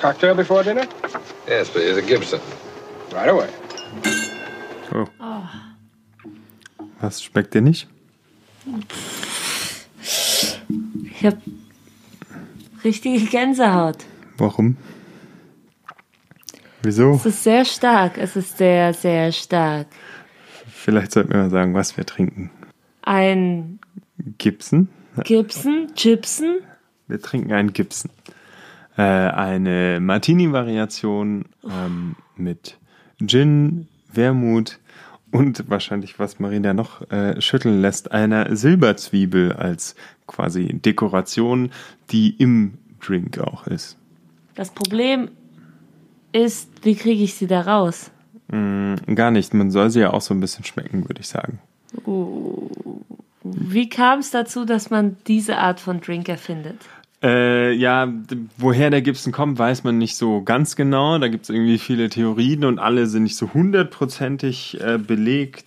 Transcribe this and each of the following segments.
Cocktail before dinner? Yes, please. A Gibson. Right away. Oh. Was schmeckt dir nicht? Ich habe richtige Gänsehaut. Warum? Wieso? Es ist sehr stark. Es ist sehr, sehr stark. Vielleicht sollten wir mal sagen, was wir trinken. Ein Gibson? Gibson, Gibson. Wir trinken einen Gibson. Äh, eine Martini-Variation ähm, mit Gin, Wermut und wahrscheinlich, was Marina noch äh, schütteln lässt, einer Silberzwiebel als quasi Dekoration, die im Drink auch ist. Das Problem ist, wie kriege ich sie da raus? Mm, gar nicht. Man soll sie ja auch so ein bisschen schmecken, würde ich sagen. Wie kam es dazu, dass man diese Art von Drink erfindet? Äh, ja, woher der Gibson kommt, weiß man nicht so ganz genau. Da gibt es irgendwie viele Theorien und alle sind nicht so hundertprozentig äh, belegt.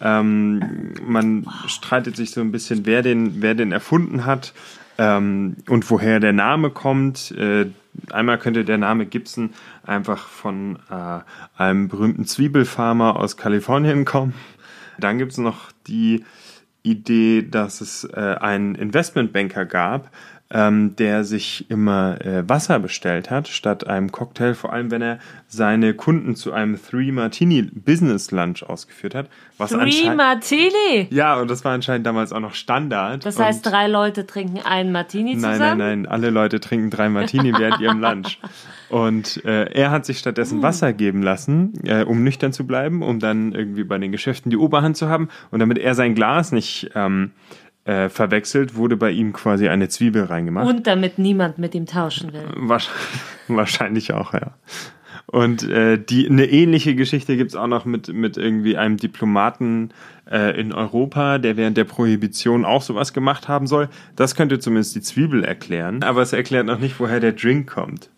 Ähm, man streitet sich so ein bisschen, wer den, wer den erfunden hat ähm, und woher der Name kommt. Äh, einmal könnte der Name Gibson einfach von äh, einem berühmten Zwiebelfarmer aus Kalifornien kommen. Dann gibt es noch die Idee, dass es äh, einen Investmentbanker gab, ähm, der sich immer äh, Wasser bestellt hat statt einem Cocktail, vor allem wenn er seine Kunden zu einem Three Martini Business Lunch ausgeführt hat. Was Three Martini! ja, und das war anscheinend damals auch noch Standard. Das heißt, drei Leute trinken einen Martini Nein, zusammen? nein, nein. Alle Leute trinken drei Martini während ihrem Lunch. Und äh, er hat sich stattdessen Wasser geben lassen, äh, um nüchtern zu bleiben, um dann irgendwie bei den Geschäften die Oberhand zu haben. Und damit er sein Glas nicht ähm, äh, verwechselt, wurde bei ihm quasi eine Zwiebel reingemacht. Und damit niemand mit ihm tauschen will. Wahrscheinlich, wahrscheinlich auch, ja. Und äh, die eine ähnliche Geschichte gibt's auch noch mit, mit irgendwie einem Diplomaten äh, in Europa, der während der Prohibition auch sowas gemacht haben soll. Das könnte zumindest die Zwiebel erklären, aber es erklärt noch nicht, woher der Drink kommt.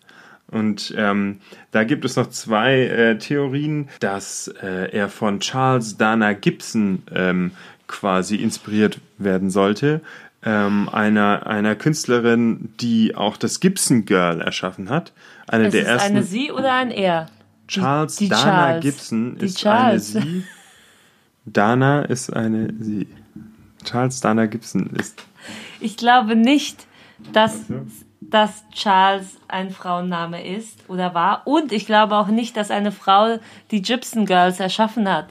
Und ähm, da gibt es noch zwei äh, Theorien, dass äh, er von Charles Dana Gibson ähm, quasi inspiriert werden sollte. Ähm, einer, einer Künstlerin, die auch das Gibson Girl erschaffen hat. Eine Es der ist ersten. eine Sie oder ein Er? Charles die Dana Charles. Gibson Die ist Charles. eine Sie. Dana ist eine Sie. Charles Dana Gibson ist. Ich glaube nicht, dass, dass Charles ein Frauenname ist oder war. Und ich glaube auch nicht, dass eine Frau die Gypsum Girls erschaffen hat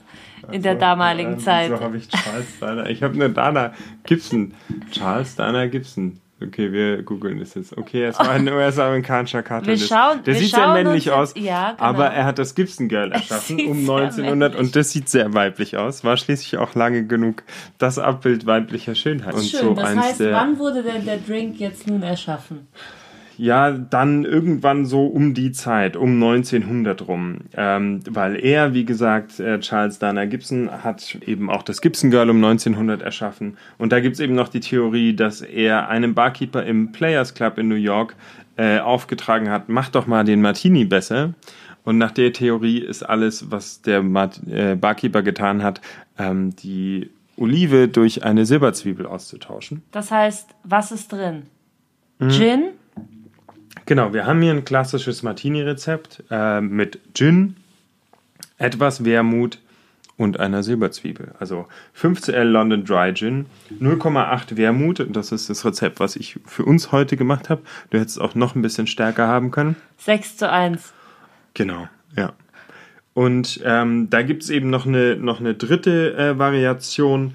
in der damaligen Ähm, Zeit. So habe ich Charles Dana. Ich habe eine Dana Gibson. Charles Dana Gibson. Okay, wir googeln das jetzt. Okay, es war ein US-amerikanischer Cartoonist. schauen- Der sieht sehr männlich aus, jetzt- ja, genau. aber er hat das Gibson Girl erschaffen um sehr 1900 männlich. und das sieht sehr weiblich aus. War schließlich auch lange genug das Abbild weiblicher Schönheit. Und Schön, so das heißt, wann wurde denn der Drink jetzt nun erschaffen? Ja, dann irgendwann so um die Zeit, um 1900 rum. Ähm, weil er, wie gesagt, äh, Charles Dana Gibson, hat eben auch das Gibson Girl um 1900 erschaffen. Und da gibt's eben noch die Theorie, dass er einem Barkeeper im Players Club in New York äh, aufgetragen hat, mach doch mal den Martini besser. Und nach der Theorie ist alles, was der Mart äh, Barkeeper getan hat, ähm, die Olive durch eine Silberzwiebel auszutauschen. Das heißt, was ist drin? Mhm. Gin, Genau, wir haben hier ein klassisches Martini-Rezept äh, mit Gin, etwas Wermut und einer Silberzwiebel. Also 5cl London Dry Gin, 0,8 Wermut, das ist das Rezept, was ich für uns heute gemacht habe. Du hättest es auch noch ein bisschen stärker haben können. 6 zu 1. Genau, ja. Und ähm, da gibt es eben noch eine, noch eine dritte äh, Variation.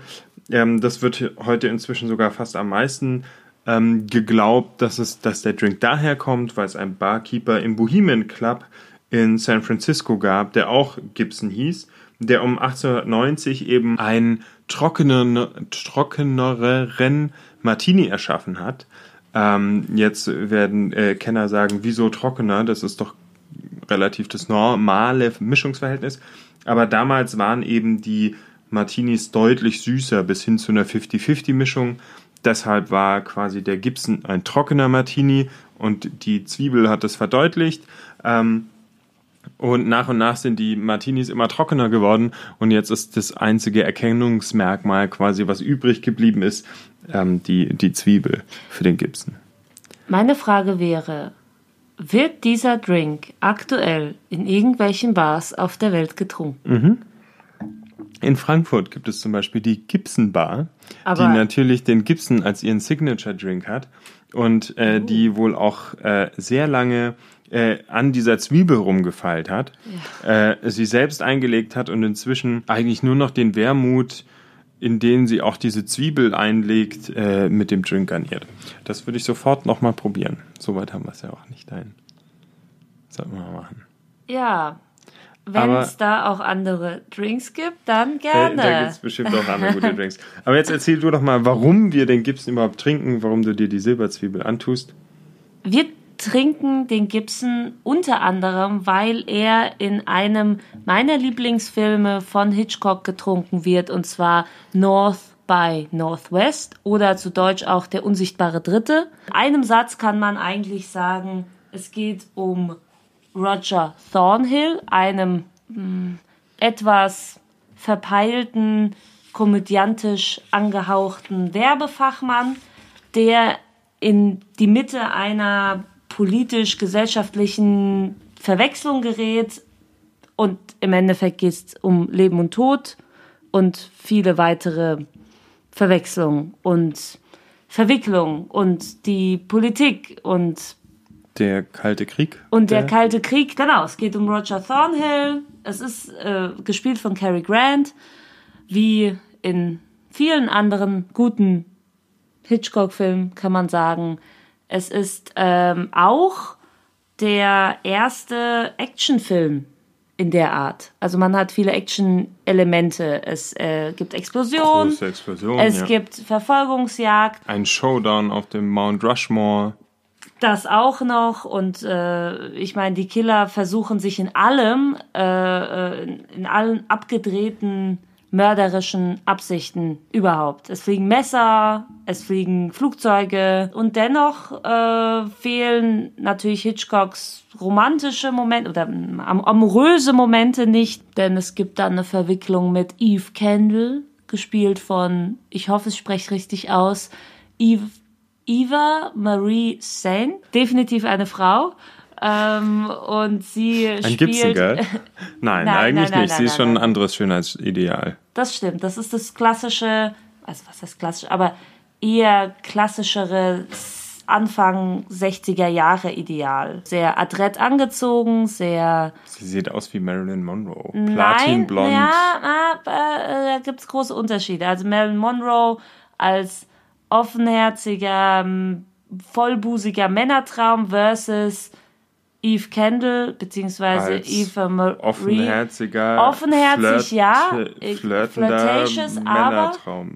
Ähm, das wird heute inzwischen sogar fast am meisten ähm, geglaubt, dass, es, dass der Drink daher kommt, weil es einen Barkeeper im Bohemian Club in San Francisco gab, der auch Gibson hieß, der um 1890 eben einen trockenen, trockeneren Martini erschaffen hat. Ähm, jetzt werden äh, Kenner sagen, wieso trockener? Das ist doch relativ das normale Mischungsverhältnis. Aber damals waren eben die Martinis deutlich süßer bis hin zu einer 50-50-Mischung. Deshalb war quasi der Gibson ein trockener Martini und die Zwiebel hat das verdeutlicht. Ähm, und nach und nach sind die Martinis immer trockener geworden und jetzt ist das einzige Erkennungsmerkmal quasi, was übrig geblieben ist, ähm, die, die Zwiebel für den Gibson. Meine Frage wäre, Wird dieser Drink aktuell in irgendwelchen Bars auf der Welt getrunken? In Frankfurt gibt es zum Beispiel die Gibson Bar, die Aber- natürlich den Gibson als ihren Signature Drink hat und äh, die wohl auch äh, sehr lange äh, an dieser Zwiebel rumgefeilt hat, äh, sie selbst eingelegt hat und inzwischen eigentlich nur noch den Wermut, in den sie auch diese Zwiebel einlegt, äh, mit dem Drink garniert. Das würde ich sofort nochmal probieren. Soweit haben wir es ja auch nicht ein. Sollten wir mal machen. Ja. Wenn es da auch andere Drinks gibt, dann Äh, gerne. Da gibt es bestimmt auch andere gute Drinks. Aber jetzt erzähl du doch mal, warum wir den Gibson überhaupt trinken, warum du dir die Silberzwiebel antust. Wir trinken den Gibson unter anderem, weil er in einem meiner Lieblingsfilme von Hitchcock getrunken wird, und zwar North by Northwest oder zu Deutsch auch Der unsichtbare Dritte. In einem Satz kann man eigentlich sagen, es geht um Roger Thornhill, einem mh, etwas verpeilten, komödiantisch angehauchten Werbefachmann, der in die Mitte einer politisch-gesellschaftlichen Verwechslung gerät. Und im Endeffekt geht es um Leben und Tod und viele weitere Verwechslungen und Verwicklungen und die Politik und Der Kalte Krieg. und der Kalte Krieg, genau, es geht um Roger Thornhill. Es ist äh, gespielt von Cary Grant, wie in vielen anderen guten Hitchcock-Filmen kann man sagen. Es ist ähm, auch der erste Actionfilm in der Art. Also man hat viele Action-Elemente. Es äh, gibt Explosionen, Explosion. es ja. gibt Verfolgungsjagd, ein Showdown auf dem Mount Rushmore. Das auch noch. Und äh, ich meine, die Killer versuchen sich in allem, äh, äh, in allen abgedrehten mörderischen Absichten überhaupt. Es fliegen Messer, es fliegen Flugzeuge. Und dennoch äh, fehlen natürlich Hitchcocks romantische Momente oder am- amoröse Momente nicht, denn es gibt dann eine Verwicklung mit Eve Kendall, gespielt von, ich hoffe, ich spreche richtig aus, Eve Eva Marie Saint, definitiv eine Frau. Ähm, und sie Ein spielt. Gibson, gell? Nein, Nein, eigentlich nein, nicht. nein, Sie ist schon ein anderes Schönheitsideal. Das stimmt. Das ist das klassische, also was heißt klassisch, aber eher klassischere Anfang 60er Jahre Ideal. Sehr adrett angezogen, sehr Sie sieht aus wie Marilyn Monroe. Nein, Platinblond. ja, aber, äh, da gibt es große Unterschiede. Also Marilyn Monroe als offenherziger, m, vollbusiger Männertraum versus Eve Kendall, beziehungsweise Als Eva Marie. Offenherziger, Offenherzig, ja. flirte- flirtender Flirtatious, aber,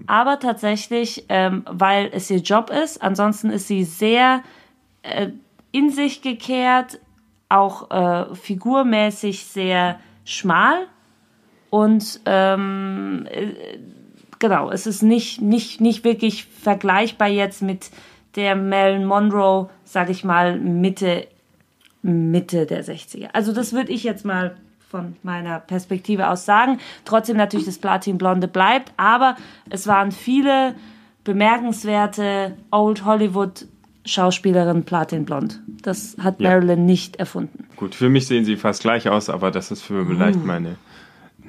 aber tatsächlich, ähm, weil es ihr Job ist. Ansonsten ist sie sehr äh, in sich gekehrt, auch äh, figurmäßig sehr schmal. Und ähm, äh, genau, es ist nicht, nicht, nicht wirklich vergleichbar jetzt mit der Marilyn Monroe, sag ich mal, Mitte, Mitte der 60er. Also das würde ich jetzt mal von meiner Perspektive aus sagen. Trotzdem natürlich das Platinblonde bleibt, aber es waren viele bemerkenswerte Old Hollywood Schauspielerinnen Platinblond. Das hat Ja. Marilyn nicht erfunden. Gut, für mich sehen sie fast gleich aus, aber das ist für vielleicht Uh. meine.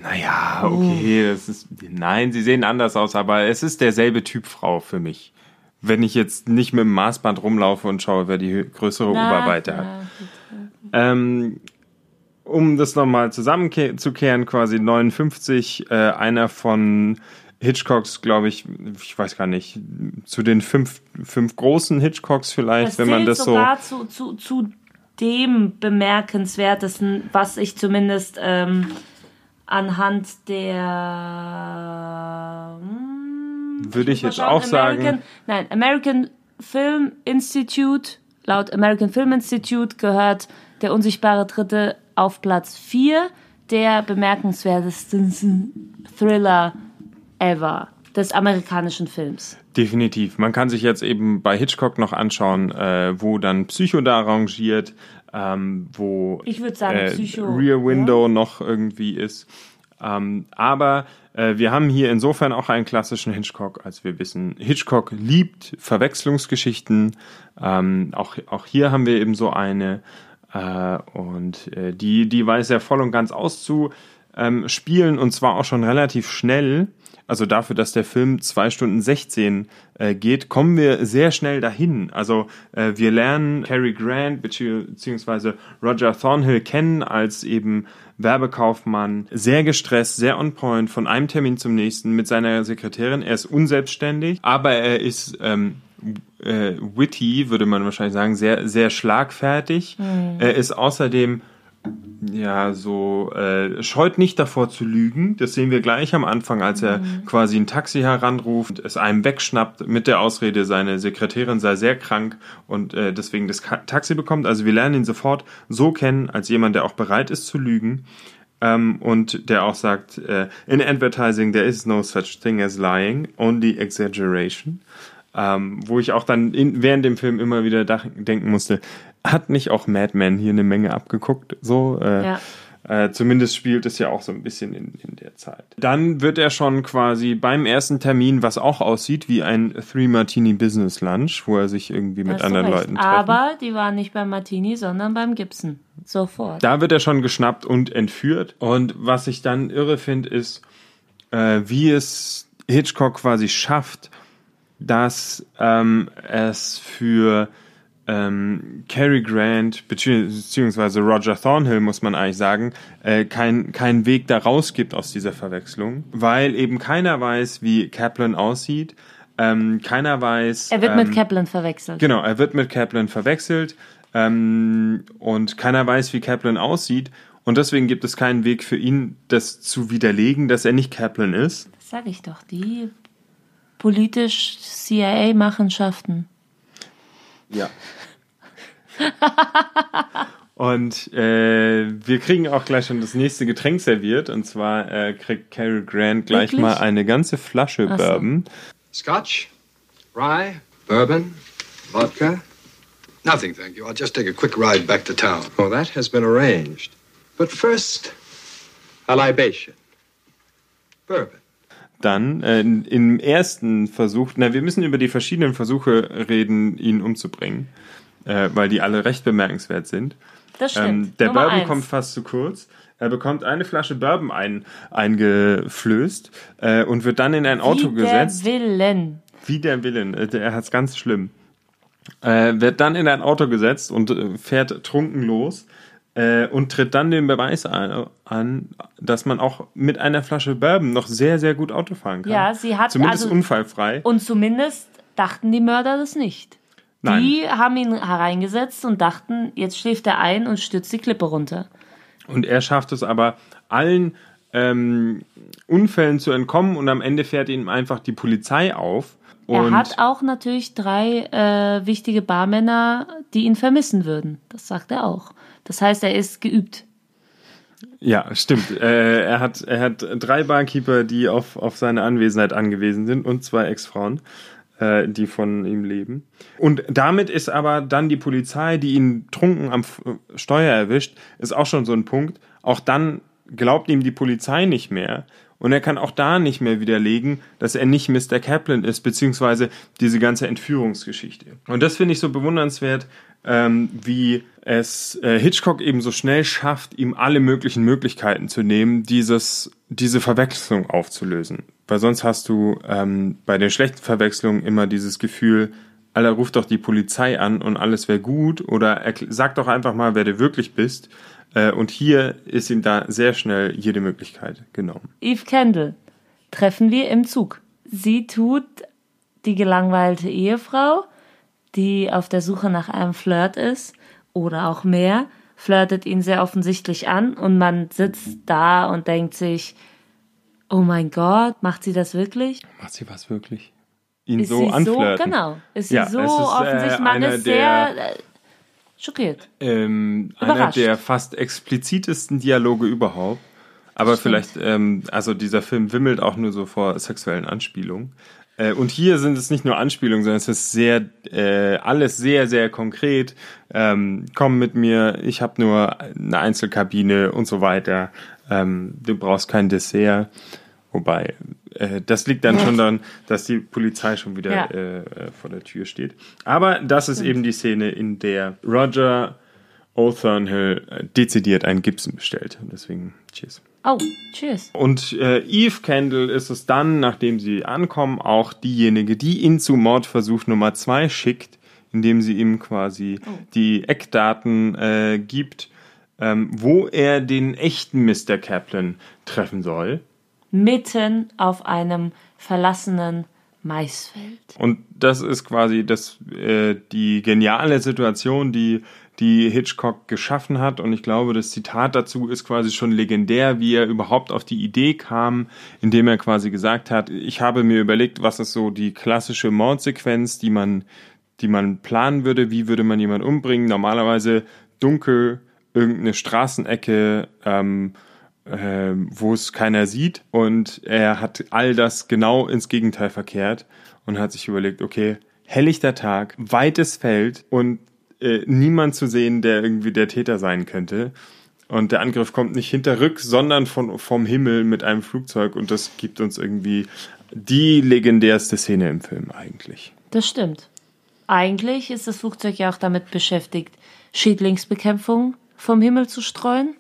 Naja, okay, das ist. Nein, sie sehen anders aus, aber es ist derselbe Typ Frau für mich. Wenn ich jetzt nicht mit dem Maßband rumlaufe und schaue, wer die größere Oberweite hat. Ähm, um das nochmal zusammenzukehren, quasi 59, äh, einer von Hitchcocks, glaube ich, ich weiß gar nicht, zu den fünf, fünf großen Hitchcocks vielleicht, Es wenn man das so. sogar zu, zu, zu dem bemerkenswertesten, was ich zumindest ähm, anhand der hm, Würde ich muss jetzt schauen, auch sagen. American, nein, American Film Institute, laut American Film Institute gehört der unsichtbare Dritte auf Platz 4 der bemerkenswertesten Thriller ever des amerikanischen Films. Definitiv. Man kann sich jetzt eben bei Hitchcock noch anschauen, äh, wo dann Psycho da rangiert, ähm, wo Ich sagen, äh, Psycho, Rear Window noch irgendwie ist. Ähm, aber äh, wir haben hier insofern auch einen klassischen Hitchcock, als wir wissen, Hitchcock liebt Verwechslungsgeschichten. Ähm, auch, auch hier haben wir eben so eine. Äh, und äh, die, die weiß er voll und ganz auszuspielen und zwar auch schon relativ schnell. Also dafür, dass der Film zwei Stunden 16 äh, geht, kommen wir sehr schnell dahin. Also äh, wir lernen Cary Grant bzw. Roger Thornhill kennen als eben Werbekaufmann, sehr gestresst, sehr on point, von einem Termin zum nächsten mit seiner Sekretärin. Er ist unselbstständig, aber er ist ähm, äh, witty, würde man wahrscheinlich sagen, sehr, sehr schlagfertig. Mhm. Er ist außerdem ja, so äh, scheut nicht davor zu lügen. Das sehen wir gleich am Anfang, als er mhm. quasi ein Taxi heranruft, es einem wegschnappt mit der Ausrede, seine Sekretärin sei sehr krank und äh, deswegen das Taxi bekommt. Also wir lernen ihn sofort so kennen als jemand, der auch bereit ist zu lügen. Ähm, und der auch sagt, äh, in advertising there is no such thing as lying, only exaggeration. Ähm, wo ich auch dann in, während dem Film immer wieder denken musste, hat nicht auch Mad Men hier eine Menge abgeguckt? So, äh, ja. Äh, zumindest spielt es ja auch so ein bisschen in, in der Zeit. Dann wird er schon quasi beim ersten Termin, was auch aussieht wie ein Three Martini Business Lunch, wo er sich irgendwie mit anderen recht. Leuten trifft. Aber die waren nicht beim Martini, sondern beim Gibson. Sofort. Da wird er schon geschnappt und entführt. Und was ich dann irre finde, ist, äh, wie es Hitchcock quasi schafft, dass ähm, es für ähm, Cary Grant beziehungsweise Roger Thornhill muss man eigentlich sagen, äh, kein, kein Weg da raus gibt aus dieser Verwechslung, weil eben keiner weiß, wie Kaplan aussieht. Ähm, keiner weiß. Er wird ähm, mit Kaplan verwechselt. Genau, er wird mit Kaplan verwechselt ähm, und keiner weiß, wie Kaplan aussieht. Und deswegen gibt es keinen Weg für ihn, das zu widerlegen, dass er nicht Kaplan ist. Das sage ich doch. Die politisch CIA-Machenschaften. Ja. Und äh, wir kriegen auch gleich schon das nächste Getränk serviert. Und zwar äh, kriegt Cary Grant gleich Wirklich? mal eine ganze Flasche so. Bourbon. Scotch, Rye, Bourbon, Vodka. Nothing, thank you. I'll just take a quick ride back to town. Oh, that has been arranged. But first, a libation. Bourbon dann äh, im ersten Versuch, na, wir müssen über die verschiedenen Versuche reden, ihn umzubringen, äh, weil die alle recht bemerkenswert sind. Das stimmt. Ähm, der Nummer Bourbon eins. kommt fast zu kurz. Er bekommt eine Flasche Bourbon ein, eingeflößt äh, und wird dann in ein Auto Wie gesetzt. Der Willen. Wie der Willen. Äh, er hat es ganz schlimm. Äh, wird dann in ein Auto gesetzt und äh, fährt trunken los äh, und tritt dann den Beweis an, an, dass man auch mit einer Flasche Bourbon noch sehr, sehr gut Auto fahren kann. Ja, sie hat zumindest also, unfallfrei. Und zumindest dachten die Mörder das nicht. Nein. Die haben ihn hereingesetzt und dachten, jetzt schläft er ein und stürzt die Klippe runter. Und er schafft es aber allen ähm, Unfällen zu entkommen und am Ende fährt ihm einfach die Polizei auf. Er hat auch natürlich drei äh, wichtige Barmänner, die ihn vermissen würden. Das sagt er auch. Das heißt, er ist geübt. Ja, stimmt. äh, er, hat, er hat drei Barkeeper, die auf, auf seine Anwesenheit angewiesen sind und zwei Ex-Frauen, äh, die von ihm leben. Und damit ist aber dann die Polizei, die ihn trunken am Steuer erwischt, ist auch schon so ein Punkt. Auch dann glaubt ihm die Polizei nicht mehr. Und er kann auch da nicht mehr widerlegen, dass er nicht Mr. Kaplan ist, beziehungsweise diese ganze Entführungsgeschichte. Und das finde ich so bewundernswert, ähm, wie es äh, Hitchcock eben so schnell schafft, ihm alle möglichen Möglichkeiten zu nehmen, dieses, diese Verwechslung aufzulösen. Weil sonst hast du ähm, bei den schlechten Verwechslungen immer dieses Gefühl, aller ruft doch die Polizei an und alles wäre gut oder sag doch einfach mal, wer du wirklich bist. Äh, und hier ist ihm da sehr schnell jede Möglichkeit genommen. Eve Kendall treffen wir im Zug. Sie tut die gelangweilte Ehefrau, die auf der Suche nach einem Flirt ist oder auch mehr, flirtet ihn sehr offensichtlich an und man sitzt da und denkt sich, oh mein Gott, macht sie das wirklich? Macht sie was wirklich? Ihn ist so anflirten? So, genau. Ist sie ja, so ist, äh, offensichtlich? Äh, man ist sehr äh, schockiert. Ähm, einer der fast explizitesten Dialoge überhaupt. Aber Stimmt. vielleicht, ähm, also dieser Film wimmelt auch nur so vor sexuellen Anspielungen. Äh, und hier sind es nicht nur Anspielungen, sondern es ist sehr, äh, alles sehr, sehr konkret. Ähm, komm mit mir, ich habe nur eine Einzelkabine und so weiter. Ähm, du brauchst kein Dessert. Wobei, das liegt dann schon daran, dass die Polizei schon wieder ja. äh, vor der Tür steht. Aber das ist eben die Szene, in der Roger Old Thornhill äh, dezidiert einen Gibson bestellt. Und deswegen, cheers. Oh, cheers. Und äh, Eve Kendall ist es dann, nachdem sie ankommen, auch diejenige, die ihn zu Mordversuch Nummer 2 schickt, indem sie ihm quasi oh. die Eckdaten äh, gibt, ähm, wo er den echten Mr. Kaplan treffen soll. Mitten auf einem verlassenen Maisfeld. Und das ist quasi das, äh, die geniale Situation, die die Hitchcock geschaffen hat. Und ich glaube, das Zitat dazu ist quasi schon legendär, wie er überhaupt auf die Idee kam, indem er quasi gesagt hat, ich habe mir überlegt, was ist so die klassische Mordsequenz, die man, die man planen würde, wie würde man jemanden umbringen. Normalerweise dunkel, irgendeine Straßenecke, ähm, äh, wo es keiner sieht. Und er hat all das genau ins Gegenteil verkehrt und hat sich überlegt, okay, helllichter Tag, weites Feld und äh, niemand zu sehen, der irgendwie der Täter sein könnte. Und der Angriff kommt nicht hinterrück, sondern von, vom Himmel mit einem Flugzeug. Und das gibt uns irgendwie die legendärste Szene im Film eigentlich. Das stimmt. Eigentlich ist das Flugzeug ja auch damit beschäftigt, Schädlingsbekämpfung vom Himmel zu streuen.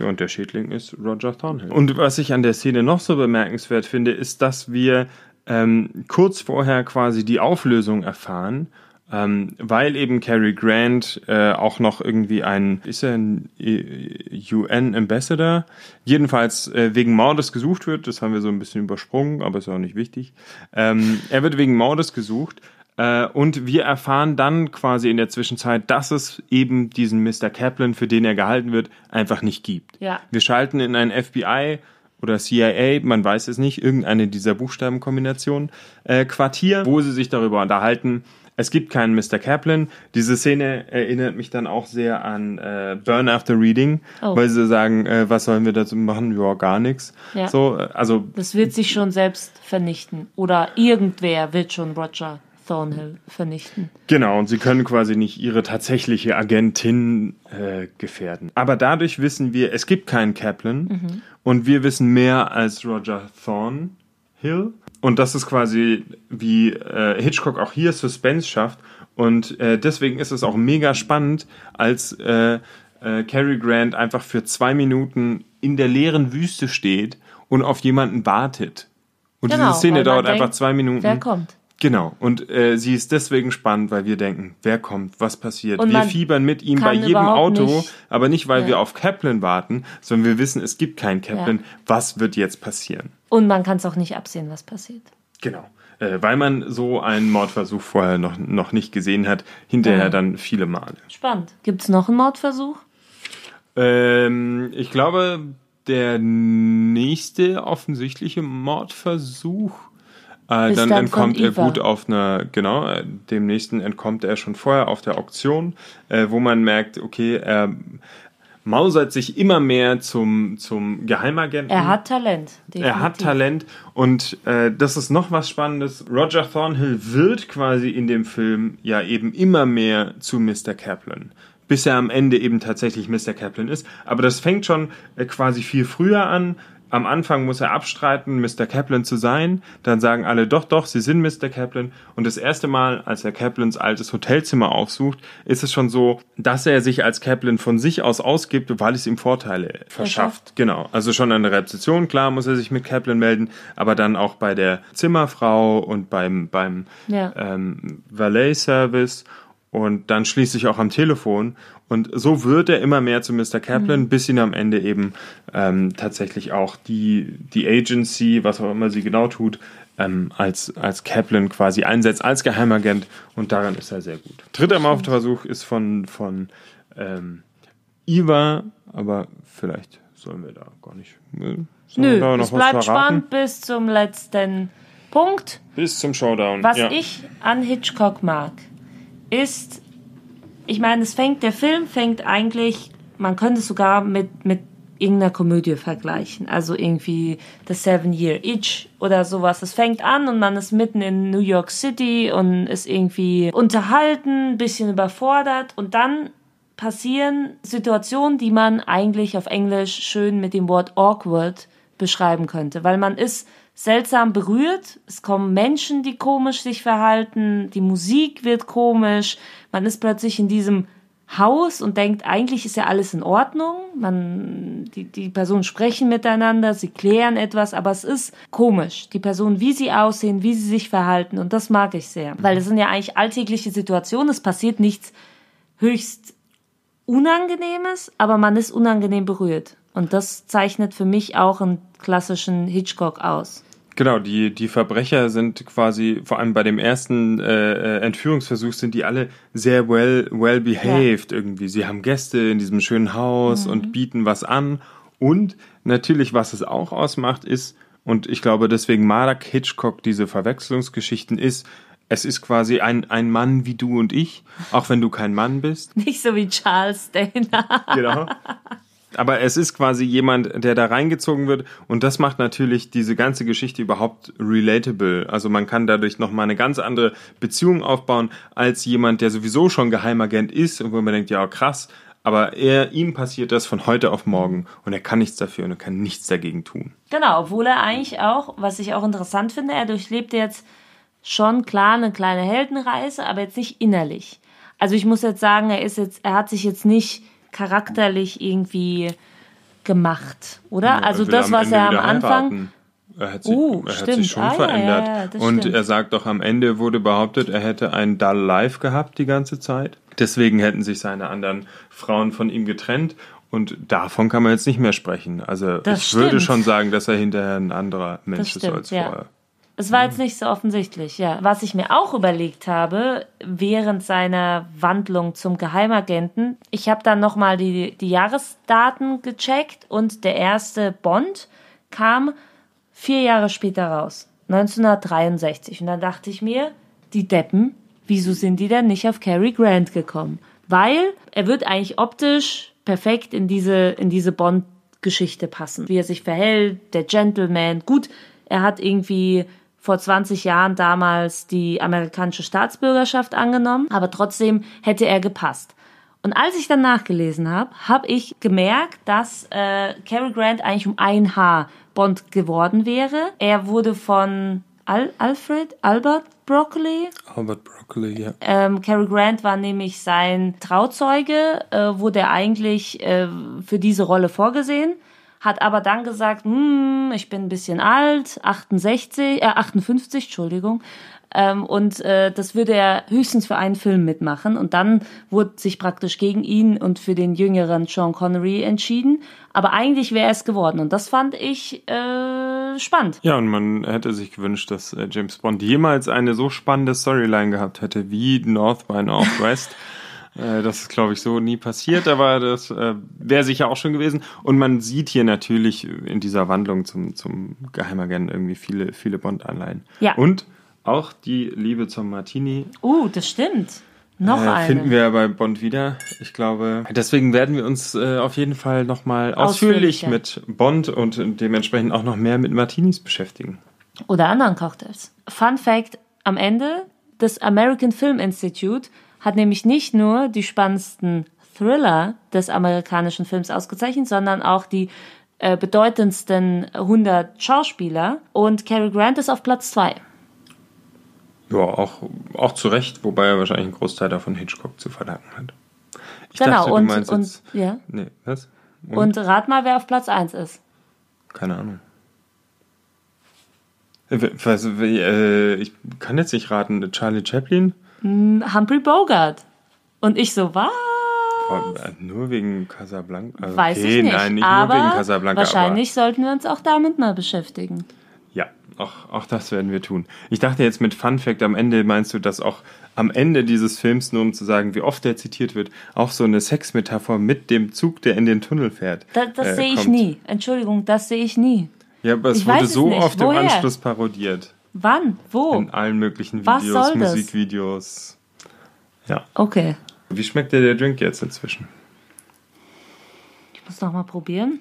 Ja, und der Schädling ist Roger Thornhill. Und was ich an der Szene noch so bemerkenswert finde, ist, dass wir ähm, kurz vorher quasi die Auflösung erfahren ähm, weil eben Cary Grant äh, auch noch irgendwie ein, ist er ein UN-Ambassador? Jedenfalls äh, wegen Mordes gesucht wird, das haben wir so ein bisschen übersprungen, aber ist auch nicht wichtig. Ähm, er wird wegen Mordes gesucht äh, und wir erfahren dann quasi in der Zwischenzeit, dass es eben diesen Mr. Kaplan, für den er gehalten wird, einfach nicht gibt. Ja. Wir schalten in ein FBI oder CIA, man weiß es nicht, irgendeine dieser Buchstabenkombinationen, äh, Quartier, wo sie sich darüber unterhalten, es gibt keinen Mr. Kaplan. Diese Szene erinnert mich dann auch sehr an äh, Burn After Reading, oh. weil sie sagen, äh, was sollen wir dazu machen? Ja, gar nichts. Ja. So, äh, also das wird sich schon selbst vernichten oder irgendwer wird schon Roger Thornhill vernichten. Genau, und sie können quasi nicht ihre tatsächliche Agentin äh, gefährden. Aber dadurch wissen wir, es gibt keinen Kaplan mhm. und wir wissen mehr als Roger Thornhill. Und das ist quasi, wie äh, Hitchcock auch hier Suspense schafft. Und äh, deswegen ist es auch mega spannend, als äh, äh, Cary Grant einfach für zwei Minuten in der leeren Wüste steht und auf jemanden wartet. Und genau, diese Szene dauert denkt, einfach zwei Minuten. Wer kommt? Genau, und äh, sie ist deswegen spannend, weil wir denken, wer kommt, was passiert. wir fiebern mit ihm bei jedem Auto, nicht, aber nicht, weil ja. wir auf Kaplan warten, sondern wir wissen, es gibt keinen Kaplan. Ja. Was wird jetzt passieren? Und man kann es auch nicht absehen, was passiert. Genau. Äh, weil man so einen Mordversuch vorher noch, noch nicht gesehen hat, hinterher ja. dann viele Male. Spannend. Gibt es noch einen Mordversuch? Ähm, ich glaube, der nächste offensichtliche Mordversuch äh, dann, entkommt er gut auf einer, genau, äh, dem nächsten entkommt er schon vorher auf der Auktion, äh, wo man merkt, okay, er mausert sich immer mehr zum, zum Geheimagenten. Er hat Talent. Definitiv. Er hat Talent und äh, das ist noch was Spannendes. Roger Thornhill wird quasi in dem Film ja eben immer mehr zu Mr. Kaplan bis er am Ende eben tatsächlich Mr. Kaplan ist. Aber das fängt schon äh, quasi viel früher an am Anfang muss er abstreiten, Mr. Kaplan zu sein. Dann sagen alle, doch, doch, sie sind Mr. Kaplan. Und das erste Mal, als er Kaplans altes Hotelzimmer aufsucht, ist es schon so, dass er sich als Kaplan von sich aus ausgibt, weil es ihm Vorteile verschafft. Genau. Also schon an der Rezeption, klar, muss er sich mit Kaplan melden, aber dann auch bei der Zimmerfrau und beim, beim ja. ähm, Valet-Service und dann schließlich auch am Telefon. Und so wird er immer mehr zu Mr. Kaplan, mhm. bis ihn am Ende eben ähm, tatsächlich auch die, die Agency, was auch immer sie genau tut, ähm, als, als Kaplan quasi einsetzt, als Geheimagent. Und daran ist er sehr gut. Dritter Mordversuch ist von, von ähm, Iva, aber vielleicht sollen wir da gar nicht. Äh, Nö, da es bleibt spannend bis zum letzten Punkt. Bis zum Showdown. Was ja. ich an Hitchcock mag, ist, ich meine, es fängt, der Film fängt eigentlich, man könnte es sogar mit, mit irgendeiner Komödie vergleichen. Also irgendwie The Seven Year Itch oder sowas. Es fängt an und man ist mitten in New York City und ist irgendwie unterhalten, bisschen überfordert und dann passieren Situationen, die man eigentlich auf Englisch schön mit dem Wort awkward beschreiben könnte, weil man ist seltsam berührt. Es kommen Menschen, die komisch sich verhalten. Die Musik wird komisch. Man ist plötzlich in diesem Haus und denkt, eigentlich ist ja alles in Ordnung. Man, die, die Personen sprechen miteinander, sie klären etwas, aber es ist komisch. Die Personen, wie sie aussehen, wie sie sich verhalten und das mag ich sehr. Weil es sind ja eigentlich alltägliche Situationen, es passiert nichts höchst Unangenehmes, aber man ist unangenehm berührt. Und das zeichnet für mich auch einen klassischen Hitchcock aus. Genau, die, die Verbrecher sind quasi, vor allem bei dem ersten äh, Entführungsversuch, sind die alle sehr well, well behaved ja. irgendwie. Sie haben Gäste in diesem schönen Haus mhm. und bieten was an. Und natürlich, was es auch ausmacht, ist, und ich glaube, deswegen mag Hitchcock diese Verwechslungsgeschichten ist, es ist quasi ein, ein Mann wie du und ich, auch wenn du kein Mann bist. Nicht so wie Charles Dana. genau. aber es ist quasi jemand, der da reingezogen wird und das macht natürlich diese ganze Geschichte überhaupt relatable. Also man kann dadurch nochmal eine ganz andere Beziehung aufbauen als jemand, der sowieso schon Geheimagent ist und wo man denkt, ja krass, aber er, ihm passiert das von heute auf morgen und er kann nichts dafür und er kann nichts dagegen tun. Genau, obwohl er eigentlich auch, was ich auch interessant finde, er durchlebt jetzt schon klar eine kleine Heldenreise, aber jetzt nicht innerlich. Also ich muss jetzt sagen, er ist jetzt, er hat sich jetzt nicht charakterlich irgendwie gemacht, oder? Ja, also das, was er am Anfang. Heiraten. Er hat sich, uh, er hat sich schon ah, verändert. Ja, ja, und stimmt. er sagt doch, am Ende wurde behauptet, er hätte ein Dull Life gehabt die ganze Zeit. Deswegen hätten sich seine anderen Frauen von ihm getrennt. Und davon kann man jetzt nicht mehr sprechen. Also das ich stimmt. würde schon sagen, dass er hinterher ein anderer Mensch ist als vorher. Es war jetzt nicht so offensichtlich, ja. Was ich mir auch überlegt habe, während seiner Wandlung zum Geheimagenten, ich habe dann nochmal die, die Jahresdaten gecheckt und der erste Bond kam vier Jahre später raus, 1963. Und dann dachte ich mir, die Deppen, wieso sind die denn nicht auf Cary Grant gekommen? Weil er wird eigentlich optisch perfekt in diese, in diese Bond-Geschichte passen. Wie er sich verhält, der Gentleman. Gut, er hat irgendwie vor 20 Jahren damals die amerikanische Staatsbürgerschaft angenommen, aber trotzdem hätte er gepasst. Und als ich dann nachgelesen habe, habe ich gemerkt, dass äh, Cary Grant eigentlich um ein Haar Bond geworden wäre. Er wurde von Al Alfred Albert Broccoli. Albert Broccoli, ja. Ähm, Cary Grant war nämlich sein Trauzeuge, äh, wurde er eigentlich äh, für diese Rolle vorgesehen hat aber dann gesagt, hm, ich bin ein bisschen alt, 68, äh, 58, Entschuldigung, ähm, und äh, das würde er höchstens für einen Film mitmachen. Und dann wurde sich praktisch gegen ihn und für den jüngeren Sean Connery entschieden. Aber eigentlich wäre es geworden. Und das fand ich äh, spannend. Ja, und man hätte sich gewünscht, dass äh, James Bond jemals eine so spannende Storyline gehabt hätte wie North by Northwest. Äh, das ist, glaube ich, so nie passiert, aber das äh, wäre sicher auch schon gewesen. Und man sieht hier natürlich in dieser Wandlung zum, zum Geheimagenten irgendwie viele, viele Bond-Anleihen. Ja. Und auch die Liebe zum Martini. Uh, das stimmt. Noch äh, eine. Finden wir bei Bond wieder. Ich glaube, deswegen werden wir uns äh, auf jeden Fall nochmal ausführlich mit Bond und dementsprechend auch noch mehr mit Martinis beschäftigen. Oder anderen Cocktails. Fun Fact: Am Ende des American Film Institute hat nämlich nicht nur die spannendsten Thriller des amerikanischen Films ausgezeichnet, sondern auch die äh, bedeutendsten 100 Schauspieler. Und Cary Grant ist auf Platz 2. Ja, auch, auch zu Recht, wobei er wahrscheinlich einen Großteil davon Hitchcock zu verdanken hat. Ich genau, dachte, und, und, jetzt, ja. Nee, was? Und? und rat mal, wer auf Platz 1 ist. Keine Ahnung. Was, äh, ich kann jetzt nicht raten. Charlie Chaplin? Humphrey Bogart. Und ich so, was? Äh, nur wegen Casablanca? Also Weiß okay, ich nicht. Nein, nicht aber nur wegen Casablanca. Wahrscheinlich sollten wir uns auch damit mal beschäftigen. Ja, auch, auch das werden wir tun. Ich dachte jetzt mit Fun Fact am Ende meinst du, dass auch am Ende dieses Films, nur um zu sagen, wie oft der zitiert wird, auch so eine Sexmetapher mit dem Zug, der in den Tunnel fährt. Da, das äh, sehe ich nie. Entschuldigung, das sehe ich nie. Ja, aber es ich wurde so oft Woher? im Anschluss parodiert. Wann? Wo? In allen möglichen Videos, Musikvideos. Ja. Okay. Wie schmeckt dir der Drink jetzt inzwischen? Ich muss noch mal probieren.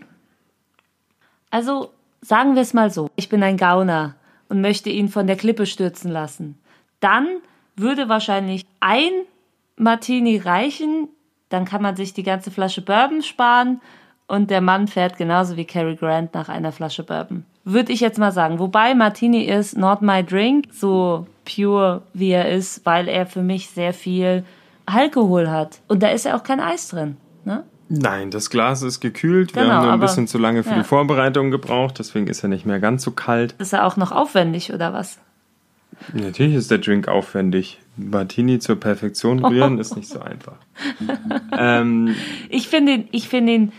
Also, sagen wir es mal so. Ich bin ein Gauner und möchte ihn von der Klippe stürzen lassen. Dann würde wahrscheinlich ein Martini reichen. Dann kann man sich die ganze Flasche Bourbon sparen und der Mann fährt genauso wie Cary Grant nach einer Flasche Bourbon. Würde ich jetzt mal sagen. Wobei Martini ist not my drink, so pure wie er ist, weil er für mich sehr viel Alkohol hat. Und da ist ja auch kein Eis drin. Ne? Nein, das Glas ist gekühlt. Wir Genau, haben nur ein aber- bisschen zu lange für ja. die Vorbereitung gebraucht, deswegen ist er nicht mehr ganz so kalt. Ist ja auch noch aufwendig, oder was? Natürlich ist der Drink aufwendig. Martini zur Perfektion rühren ist nicht so einfach. ähm, Ich finde ihn, ich finde ihn,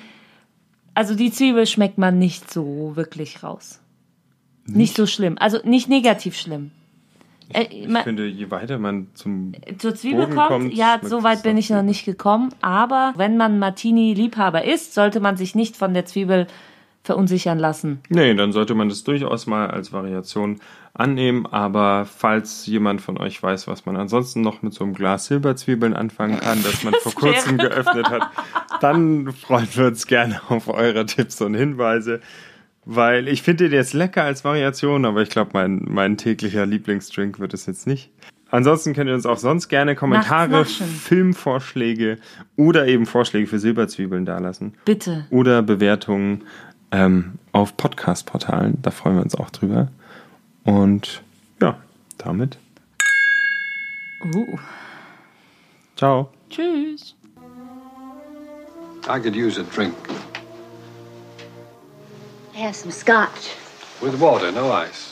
also die Zwiebel schmeckt man nicht so wirklich raus. Nicht so schlimm. Also nicht negativ schlimm. Äh, ich man- finde, je weiter man zum zur Zwiebel Boden kommt, kommt, ja, so weit bin ich noch nicht gekommen. Aber wenn man Martini-Liebhaber ist, sollte man sich nicht von der Zwiebel verunsichern lassen. Nee, dann sollte man das durchaus mal als Variation annehmen. Aber falls jemand von euch weiß, was man ansonsten noch mit so einem Glas Silberzwiebeln anfangen kann, das man vor kurzem wäre- geöffnet hat, dann freuen wir uns gerne auf eure Tipps und Hinweise. Weil ich finde den jetzt lecker als Variation, aber ich glaube, mein, mein täglicher Lieblingsdrink wird es jetzt nicht. Ansonsten könnt ihr uns auch sonst gerne Kommentare. Filmvorschläge oder eben Vorschläge für Silberzwiebeln dalassen Bitte. oder Bewertungen ähm, auf Podcast-Portalen. Da freuen wir uns auch drüber. Und ja, damit Uh. ciao. Tschüss. I could use a drink. Have some scotch. With water, no ice.